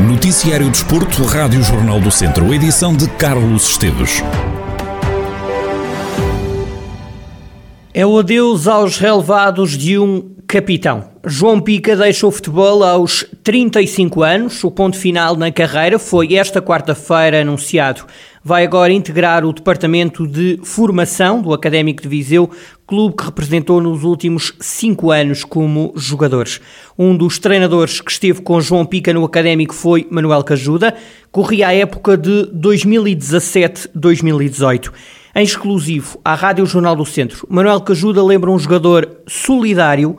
Noticiário Desporto, Rádio Jornal do Centro, edição de Carlos Esteves. É o adeus aos relevados de um capitão. João Pica deixa o futebol aos 35 anos. O ponto final na carreira foi esta quarta-feira anunciado. Vai agora integrar o departamento de formação do Académico de Viseu, clube que representou nos últimos cinco anos como jogadores. Um dos treinadores que esteve com João Pica no Académico foi Manuel Cajuda. Corria a época de 2017-2018. Em exclusivo à Rádio Jornal do Centro, Manuel Cajuda lembra um jogador solidário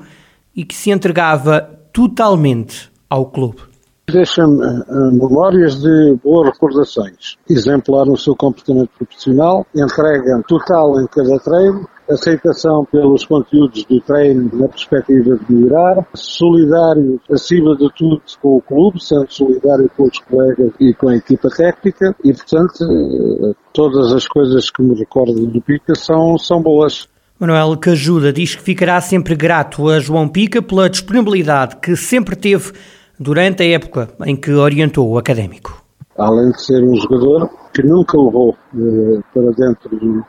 e que se entregava totalmente ao clube. Deixa-me uh, memórias de boas recordações. Exemplar no seu comportamento profissional, entrega total em cada treino, aceitação pelos conteúdos do treino na perspectiva de melhorar, solidário acima de tudo com o clube, sendo solidário com os colegas e com a equipa técnica e, portanto, uh, todas as coisas que me recordo do Pica são, são boas. Manuel Cajuda diz que ficará sempre grato a João Pica pela disponibilidade que sempre teve durante a época em que orientou o académico. Além de ser um jogador que nunca levou eh, para dentro do,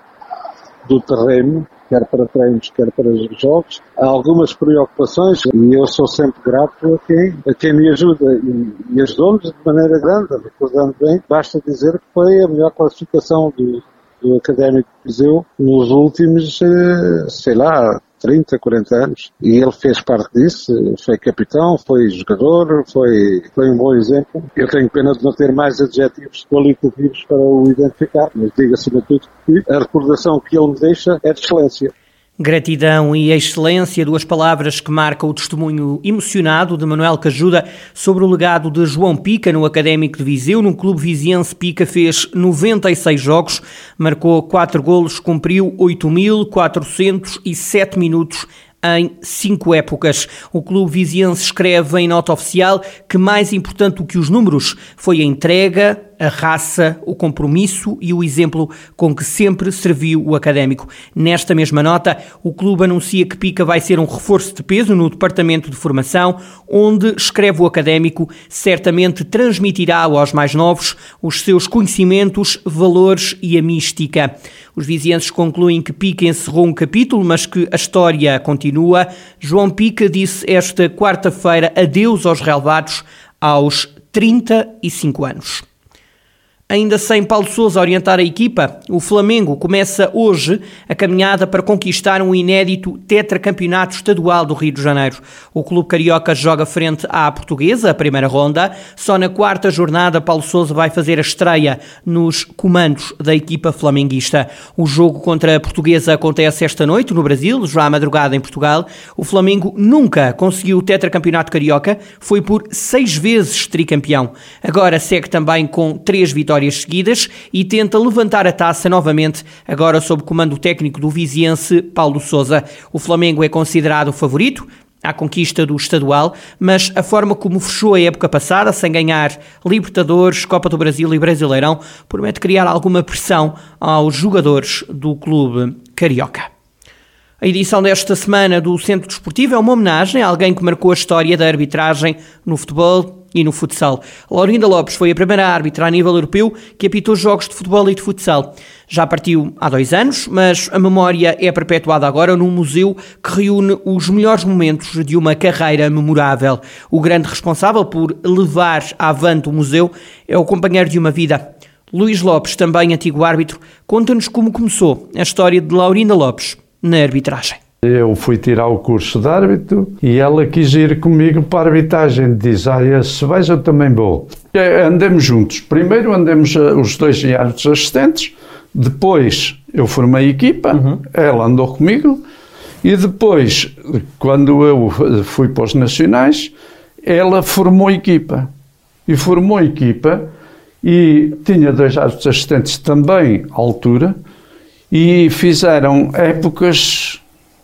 do terreno, quer para treinos, quer para jogos. Há algumas preocupações e eu sou sempre grato a quem, a quem me ajuda e, e ajudou-me de maneira grande, recordando bem, basta dizer que foi a melhor classificação do, do Académico de Viseu nos últimos, eh, sei lá, 30, 40 anos. E ele fez parte disso, foi capitão, foi jogador, foi, foi um bom exemplo. Eu tenho pena de não ter mais adjetivos qualitativos para o identificar, mas diga acima de tudo que a recordação que ele me deixa é de excelência. Gratidão e excelência, duas palavras que marcam o testemunho emocionado de Manuel Cajuda sobre o legado de João Pica no Académico de Viseu. No clube viziense, Pica fez 96 jogos, marcou 4 golos, cumpriu 8.407 minutos em cinco épocas. O clube viziense escreve em nota oficial que mais importante do que os números foi a entrega, a raça, o compromisso e o exemplo com que sempre serviu o académico. Nesta mesma nota, o clube anuncia que Pica vai ser um reforço de peso no departamento de formação, onde, escreve o académico, certamente transmitirá aos mais novos os seus conhecimentos, valores e a mística. Os vizienses concluem que Pica encerrou um capítulo, mas que a história continua. João Pica disse esta quarta-feira adeus aos relevados aos 35 anos. Ainda sem Paulo Sousa orientar a equipa, o Flamengo começa hoje a caminhada para conquistar um inédito tetracampeonato estadual do Rio de Janeiro. O clube carioca joga frente à portuguesa, a primeira ronda. Só na quarta jornada, Paulo Sousa vai fazer a estreia nos comandos da equipa flamenguista. O jogo contra a portuguesa acontece esta noite no Brasil, já à madrugada em Portugal. O Flamengo nunca conseguiu o tetracampeonato carioca, foi por seis vezes tricampeão. Agora segue também com três vitórias vitórias seguidas e tenta levantar a taça novamente, agora sob comando técnico do viziense Paulo Sousa. O Flamengo é considerado o favorito, à conquista do estadual, mas a forma como fechou a época passada, sem ganhar Libertadores, Copa do Brasil e Brasileirão, promete criar alguma pressão aos jogadores do clube carioca. A edição desta semana do Centro Desportivo é uma homenagem a alguém que marcou a história da arbitragem no futebol e no futsal. Laurinda Lopes foi a primeira árbitra a nível europeu que apitou jogos de futebol e de futsal. Já partiu há dois anos, mas a memória é perpetuada agora num museu que reúne os melhores momentos de uma carreira memorável. O grande responsável por levar avante o museu é o companheiro de uma vida. Luís Lopes, também antigo árbitro, conta-nos como começou a história de Laurinda Lopes na arbitragem. Eu fui tirar o curso de árbitro e ela quis ir comigo para a arbitragem. Diz: Ah, se vais, eu também vou. Andamos juntos. Primeiro andamos eh, os dois em árbitros assistentes, depois eu formei equipa, uhum. ela andou comigo, e depois, quando eu fui para os nacionais, ela formou equipa. E formou equipa e tinha dois árbitros assistentes também à altura e fizeram épocas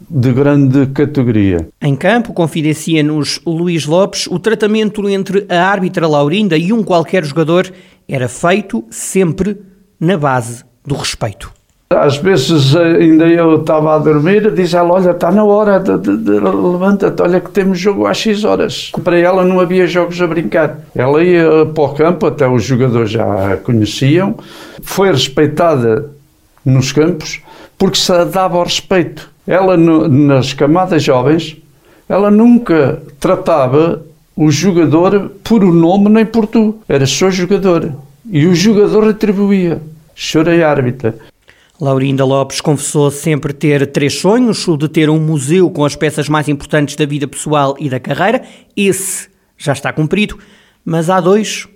de grande categoria. Em campo, confidencia-nos Luís Lopes, o tratamento entre a árbitra Laurinda e um qualquer jogador era feito sempre na base do respeito. Às vezes ainda eu estava a dormir, diz ela, olha, está na hora, de, de, de levanta-te, olha que temos jogo às X horas. Para ela não havia jogos a brincar. Ela ia para o campo, até os jogadores já a conheciam, foi respeitada nos campos porque se dava ao respeito. Ela, no, nas camadas jovens, ela nunca tratava o jogador por o nome nem por tu. Era só jogador. E o jogador retribuía. Chorei árbitra. Laurinda Lopes confessou sempre ter três sonhos: o de ter um museu com as peças mais importantes da vida pessoal e da carreira. Esse já está cumprido, mas há dois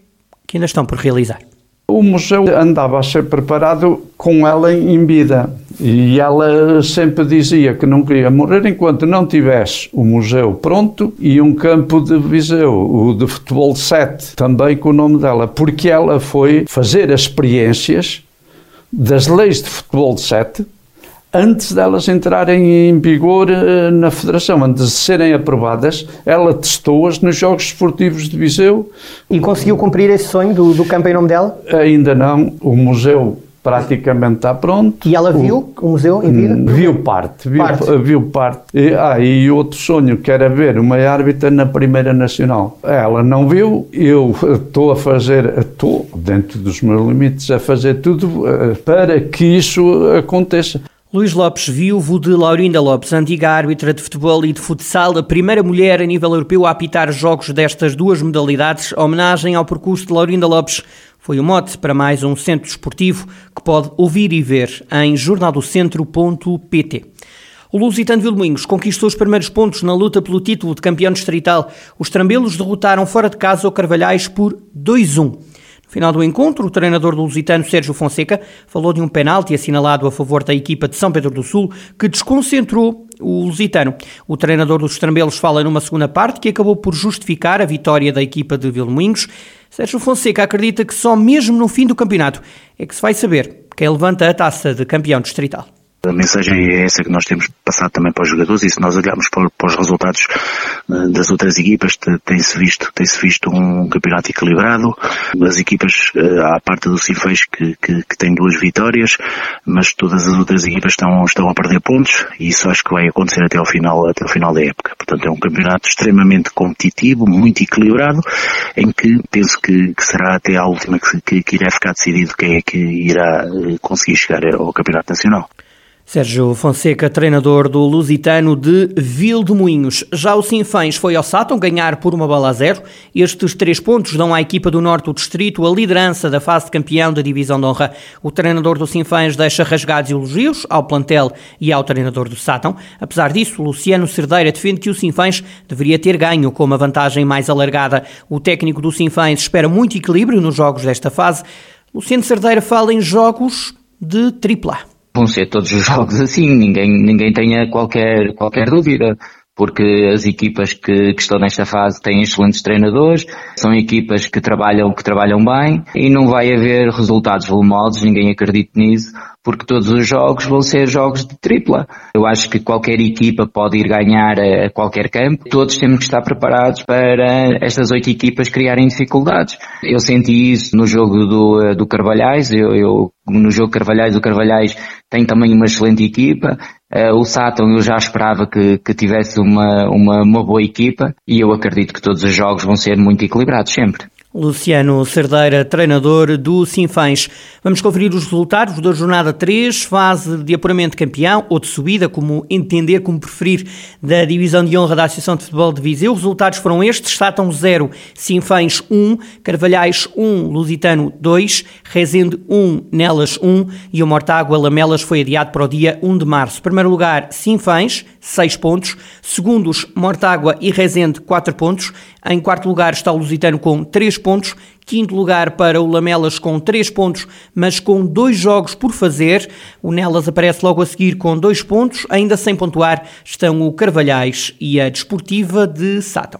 que ainda estão por realizar. O museu andava a ser preparado com ela em vida e ela sempre dizia que não queria morrer enquanto não tivesse o museu pronto e um campo de Viseu, o de futebol 7, também com o nome dela, porque ela foi fazer experiências das leis de futebol de 7 antes delas entrarem em vigor eh, na Federação, antes de serem aprovadas, ela testou-as nos Jogos Esportivos de Viseu. E conseguiu cumprir esse sonho do, do campo em nome dela? Ainda não. O museu praticamente está pronto. E ela viu o, o museu em vida? Hum, viu parte, viu parte. Viu parte. E, ah, e outro sonho que era ver uma árbitra na Primeira Nacional. Ela não viu, eu estou a fazer, estou dentro dos meus limites a fazer tudo uh, para que isso aconteça. Luís Lopes, viúvo de Laurinda Lopes, antiga árbitra de futebol e de futsal, a primeira mulher a nível europeu a apitar jogos destas duas modalidades, homenagem ao percurso de Laurinda Lopes foi o mote para mais um centro desportivo que pode ouvir e ver em jornaldocentro.pt. O Lusitano Vilmoinhos conquistou os primeiros pontos na luta pelo título de campeão distrital. Os trambelos derrotaram fora de casa o Carvalhais por 2-1 final do encontro, o treinador do Lusitano, Sérgio Fonseca, falou de um penalti assinalado a favor da equipa de São Pedro do Sul que desconcentrou o Lusitano. O treinador dos Trambelos fala numa segunda parte que acabou por justificar a vitória da equipa de Vilmoinhos. Sérgio Fonseca acredita que só mesmo no fim do campeonato é que se vai saber quem levanta a taça de campeão distrital. A mensagem é essa que nós temos passado também para os jogadores e se nós olharmos para, para os resultados eh, das outras equipas, tem-se visto, tem-se visto um campeonato equilibrado. As equipas, eh, à parte do Cifeis que, que, que, tem duas vitórias, mas todas as outras equipas estão, estão a perder pontos e isso acho que vai acontecer até ao final, até ao final da época. Portanto, é um campeonato extremamente competitivo, muito equilibrado, em que penso que, que será até a última que, que, que irá ficar decidido quem é que irá eh, conseguir chegar ao Campeonato Nacional. Sérgio Fonseca, treinador do Lusitano de Vildemoinhos. Já o Sinfãs foi ao Sátão ganhar por uma bola a zero. Estes três pontos dão à equipa do Norte do Distrito a liderança da fase de campeão da Divisão de Honra. O treinador do Sinfãs deixa rasgados elogios ao plantel e ao treinador do Sátão. Apesar disso, Luciano Cerdeira defende que o Sinfãs deveria ter ganho com uma vantagem mais alargada. O técnico do Sinfãs espera muito equilíbrio nos jogos desta fase. Luciano Cerdeira fala em jogos de tripla vão ser todos os jogos assim, ninguém, ninguém tenha qualquer, qualquer dúvida, porque as equipas que, que estão nesta fase têm excelentes treinadores, são equipas que trabalham, que trabalham bem e não vai haver resultados volumosos, ninguém acredita nisso, porque todos os jogos vão ser jogos de tripla. Eu acho que qualquer equipa pode ir ganhar a qualquer campo. Todos temos que estar preparados para estas oito equipas criarem dificuldades. Eu senti isso no jogo do, do Carvalhais. Eu, eu no jogo Carvalhais, o Carvalhais tem também uma excelente equipa. Uh, o Sátão eu já esperava que, que tivesse uma, uma, uma boa equipa e eu acredito que todos os jogos vão ser muito equilibrados sempre. Luciano Cerdeira, treinador do Sinfãs. Vamos conferir os resultados da jornada 3, fase de apuramento de campeão ou de subida, como entender, como preferir, da divisão de honra da Associação de Futebol de Viseu. Os resultados foram estes: Sátão 0, Sinfãs 1, Carvalhais 1, Lusitano 2, Rezende 1, Nelas 1 e o Mortágua Lamelas foi adiado para o dia 1 de março. Primeiro lugar, Sinfãs, 6 pontos. Segundos, Mortágua e Rezende, 4 pontos. Em quarto lugar está o Lusitano com 3 pontos. Quinto lugar para o Lamelas com 3 pontos, mas com dois jogos por fazer. O Nelas aparece logo a seguir com 2 pontos. Ainda sem pontuar estão o Carvalhais e a Desportiva de Sátão.